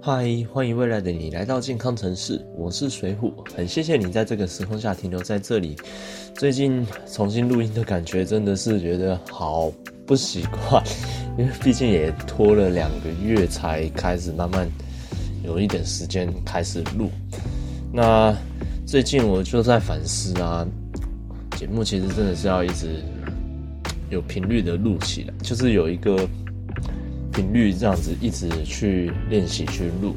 嗨，欢迎未来的你来到健康城市，我是水虎，很谢谢你在这个时空下停留在这里。最近重新录音的感觉真的是觉得好不习惯，因为毕竟也拖了两个月才开始慢慢有一点时间开始录。那最近我就在反思啊，节目其实真的是要一直有频率的录起来，就是有一个。频率这样子一直去练习去录，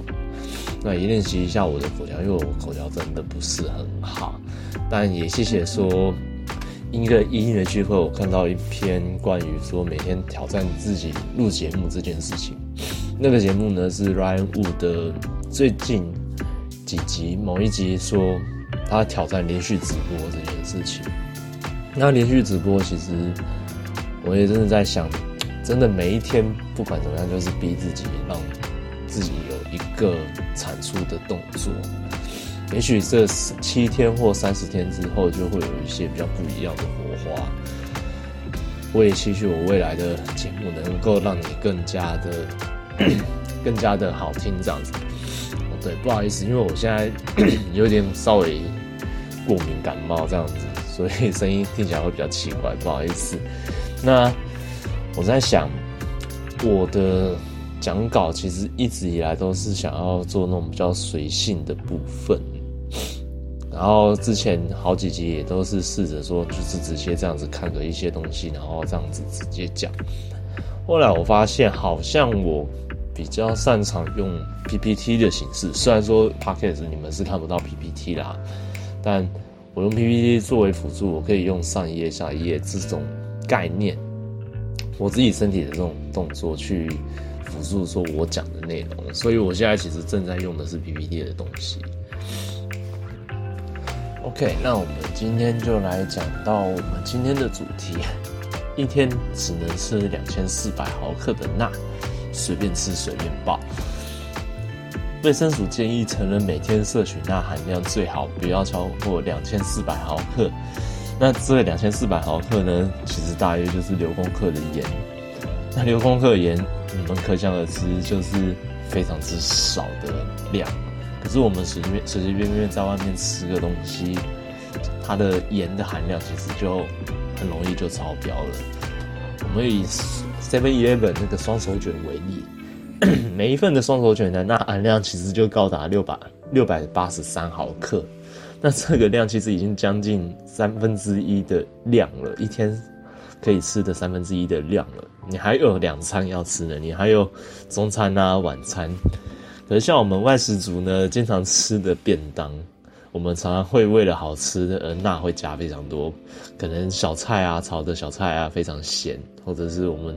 那也练习一下我的口条，因为我口条真的不是很好。但也谢谢说，一个音乐聚会，我看到一篇关于说每天挑战自己录节目这件事情。那个节目呢是 Ryan Wood 的最近几集某一集说他挑战连续直播这件事情。那连续直播其实我也真的在想。真的每一天不管怎么样，就是逼自己，让自己有一个产出的动作。也许这七天或三十天之后，就会有一些比较不一样的火花。我也期许我未来的节目能够让你更加的、更加的好听，这样子。哦，对，不好意思，因为我现在有点稍微过敏感冒这样子，所以声音听起来会比较奇怪，不好意思。那。我在想，我的讲稿其实一直以来都是想要做那种比较随性的部分，然后之前好几集也都是试着说，就是直接这样子看个一些东西，然后这样子直接讲。后来我发现，好像我比较擅长用 PPT 的形式，虽然说 Podcast 你们是看不到 PPT 啦，但我用 PPT 作为辅助，我可以用上一页、下一页这种概念。我自己身体的这种动作去辅助说我讲的内容，所以我现在其实正在用的是 PPT 的东西。OK，那我们今天就来讲到我们今天的主题：一天只能吃两千四百毫克的钠，随便吃随便爆。卫生署建议成人每天摄取钠含量最好不要超过两千四百毫克。那这两千四百毫克呢，其实大约就是六公克的盐。那六公克盐，你们可想而知，就是非常之少的量。可是我们随便随随便便在外面吃个东西，它的盐的含量其实就很容易就超标了。我们以 Seven Eleven 那个双手卷为例，每一份的双手卷的钠含量其实就高达六百六百八十三毫克。那这个量其实已经将近三分之一的量了，一天可以吃的三分之一的量了。你还有两餐要吃呢，你还有中餐啊、晚餐。可是像我们外食族呢，经常吃的便当，我们常常会为了好吃而钠会加非常多，可能小菜啊、炒的小菜啊非常咸，或者是我们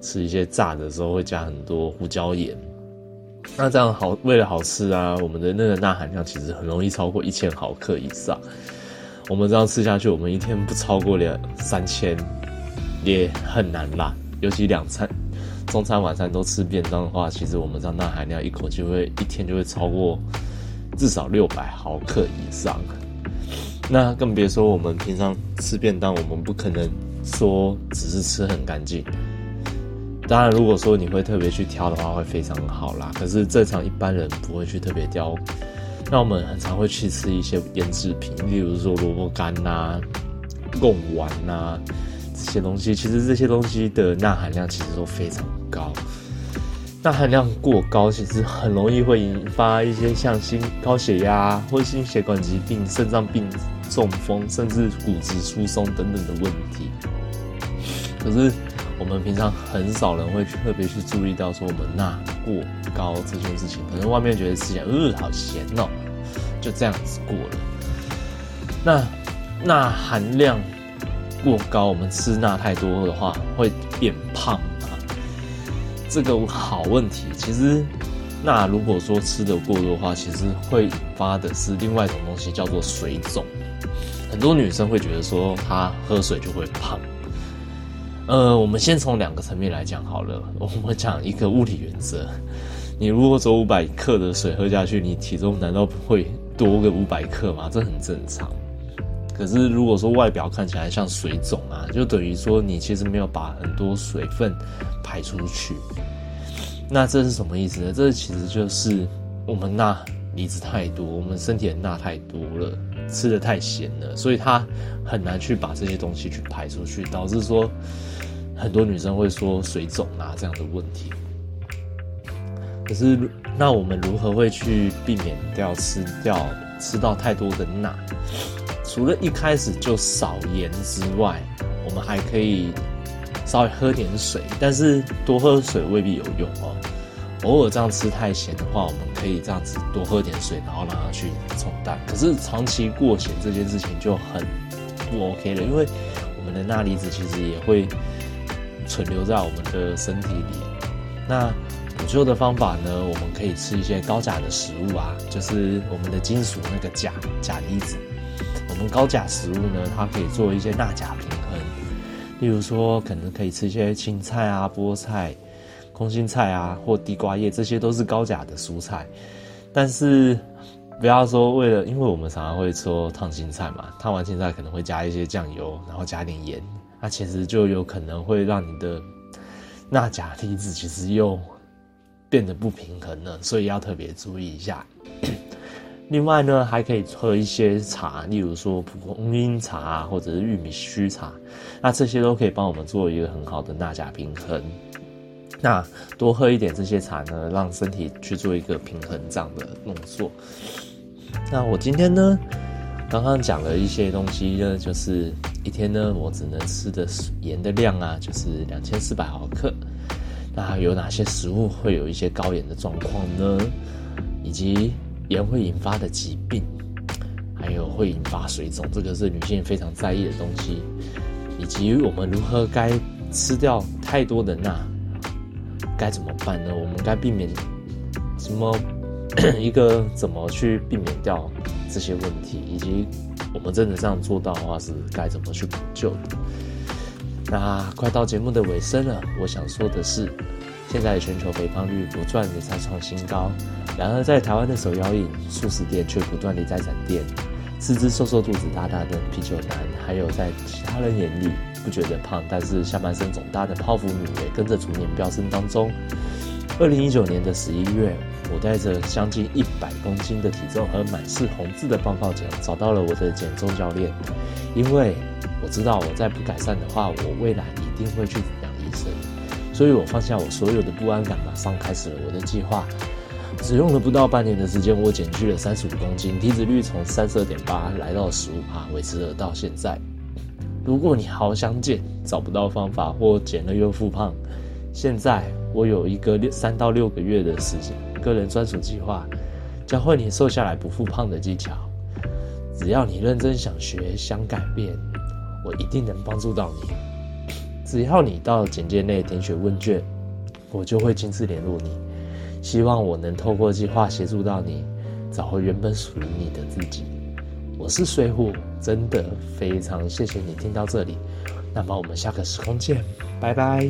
吃一些炸的时候会加很多胡椒盐。那这样好，为了好吃啊，我们的那个钠含量其实很容易超过一千毫克以上。我们这样吃下去，我们一天不超过两三千，也很难啦。尤其两餐，中餐晚餐都吃便当的话，其实我们这样钠含量一口就会一天就会超过至少六百毫克以上。那更别说我们平常吃便当，我们不可能说只是吃很干净。当然，如果说你会特别去挑的话，会非常好啦。可是正常一般人不会去特别挑，那我们很常会去吃一些腌制品，例如说萝卜干呐、贡丸呐这些东西。其实这些东西的钠含量其实都非常高，钠含量过高，其实很容易会引发一些像心高血压或心血管疾病、肾脏病、中风，甚至骨质疏松等等的问题。可是。我们平常很少人会特别去注意到说我们钠过高这件事情，可能外面觉得吃起来呃好咸哦，就这样子过了。那钠含量过高，我们吃钠太多的话会变胖吗？这个好问题。其实钠如果说吃的过多的话，其实会引发的是另外一种东西，叫做水肿。很多女生会觉得说她喝水就会胖。呃，我们先从两个层面来讲好了。我们讲一个物理原则：你如果走五百克的水喝下去，你体重难道不会多个五百克吗？这很正常。可是如果说外表看起来像水肿啊，就等于说你其实没有把很多水分排出去。那这是什么意思呢？这其实就是我们钠离子太多，我们身体的钠太多了，吃的太咸了，所以他很难去把这些东西去排出去，导致说很多女生会说水肿啊这样的问题。可是，那我们如何会去避免掉吃掉吃到太多的钠？除了一开始就少盐之外，我们还可以稍微喝点水，但是多喝水未必有用哦。偶尔这样吃太咸的话，我们可以这样子多喝点水，然后让它去冲淡。可是长期过咸这件事情就很不 OK 了，因为我们的钠离子其实也会存留在我们的身体里。那补救的方法呢？我们可以吃一些高钾的食物啊，就是我们的金属那个钾钾离子。我们高钾食物呢，它可以做一些钠钾平衡。例如说，可能可以吃一些青菜啊、菠菜、空心菜啊，或地瓜叶，这些都是高钾的蔬菜。但是不要说为了，因为我们常常会说烫青菜嘛，烫完青菜可能会加一些酱油，然后加点盐，那其实就有可能会让你的钠钾离子其实又。变得不平衡了，所以要特别注意一下。另外呢，还可以喝一些茶，例如说蒲公英茶或者是玉米须茶，那这些都可以帮我们做一个很好的钠钾平衡。那多喝一点这些茶呢，让身体去做一个平衡这样的动作。那我今天呢，刚刚讲了一些东西呢，就是一天呢，我只能吃的盐的量啊，就是两千四百毫克。那有哪些食物会有一些高盐的状况呢？以及盐会引发的疾病，还有会引发水肿，这个是女性非常在意的东西。以及我们如何该吃掉太多的钠，该怎么办呢？我们该避免什么？一个怎么去避免掉这些问题？以及我们真的这样做到的话，是该怎么去补救？那快到节目的尾声了，我想说的是，现在全球肥胖率不断的在创新高，然而在台湾的手摇饮、素食店却不断的在展店，四肢瘦瘦、肚子大大的啤酒男，还有在其他人眼里不觉得胖，但是下半身肿大的泡芙女也跟着逐年飙升当中。二零一九年的十一月，我带着将近一百公斤的体重和满是红字的报告奖，找到了我的减重教练，因为。我知道我再不改善的话，我未来一定会去养医生，所以我放下我所有的不安感，马上开始了我的计划。只用了不到半年的时间，我减去了三十五公斤，体脂率从三十二点八来到十五帕，维持了到现在。如果你好想减，找不到方法或减了又复胖，现在我有一个六三到六个月的时间个人专属计划，教会你瘦下来不复胖的技巧。只要你认真想学，想改变。我一定能帮助到你，只要你到简介内填写问卷，我就会亲自联络你。希望我能透过计划协助到你，找回原本属于你的自己。我是水虎，真的非常谢谢你听到这里。那么我们下个时空见，拜拜。